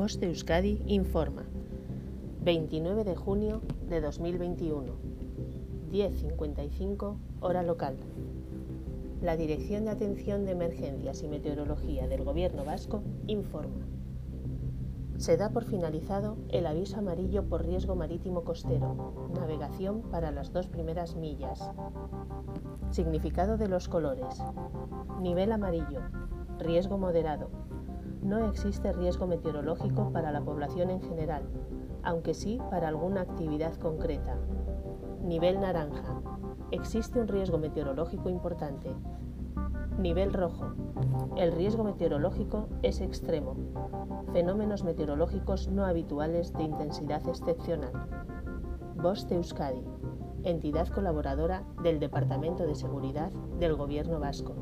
Voz de Euskadi informa. 29 de junio de 2021. 10.55 hora local. La Dirección de Atención de Emergencias y Meteorología del Gobierno Vasco informa. Se da por finalizado el aviso amarillo por riesgo marítimo costero, navegación para las dos primeras millas. Significado de los colores. Nivel amarillo, riesgo moderado, no existe riesgo meteorológico para la población en general, aunque sí para alguna actividad concreta. Nivel naranja. Existe un riesgo meteorológico importante. Nivel rojo. El riesgo meteorológico es extremo. Fenómenos meteorológicos no habituales de intensidad excepcional. De Euskadi, entidad colaboradora del Departamento de Seguridad del Gobierno Vasco.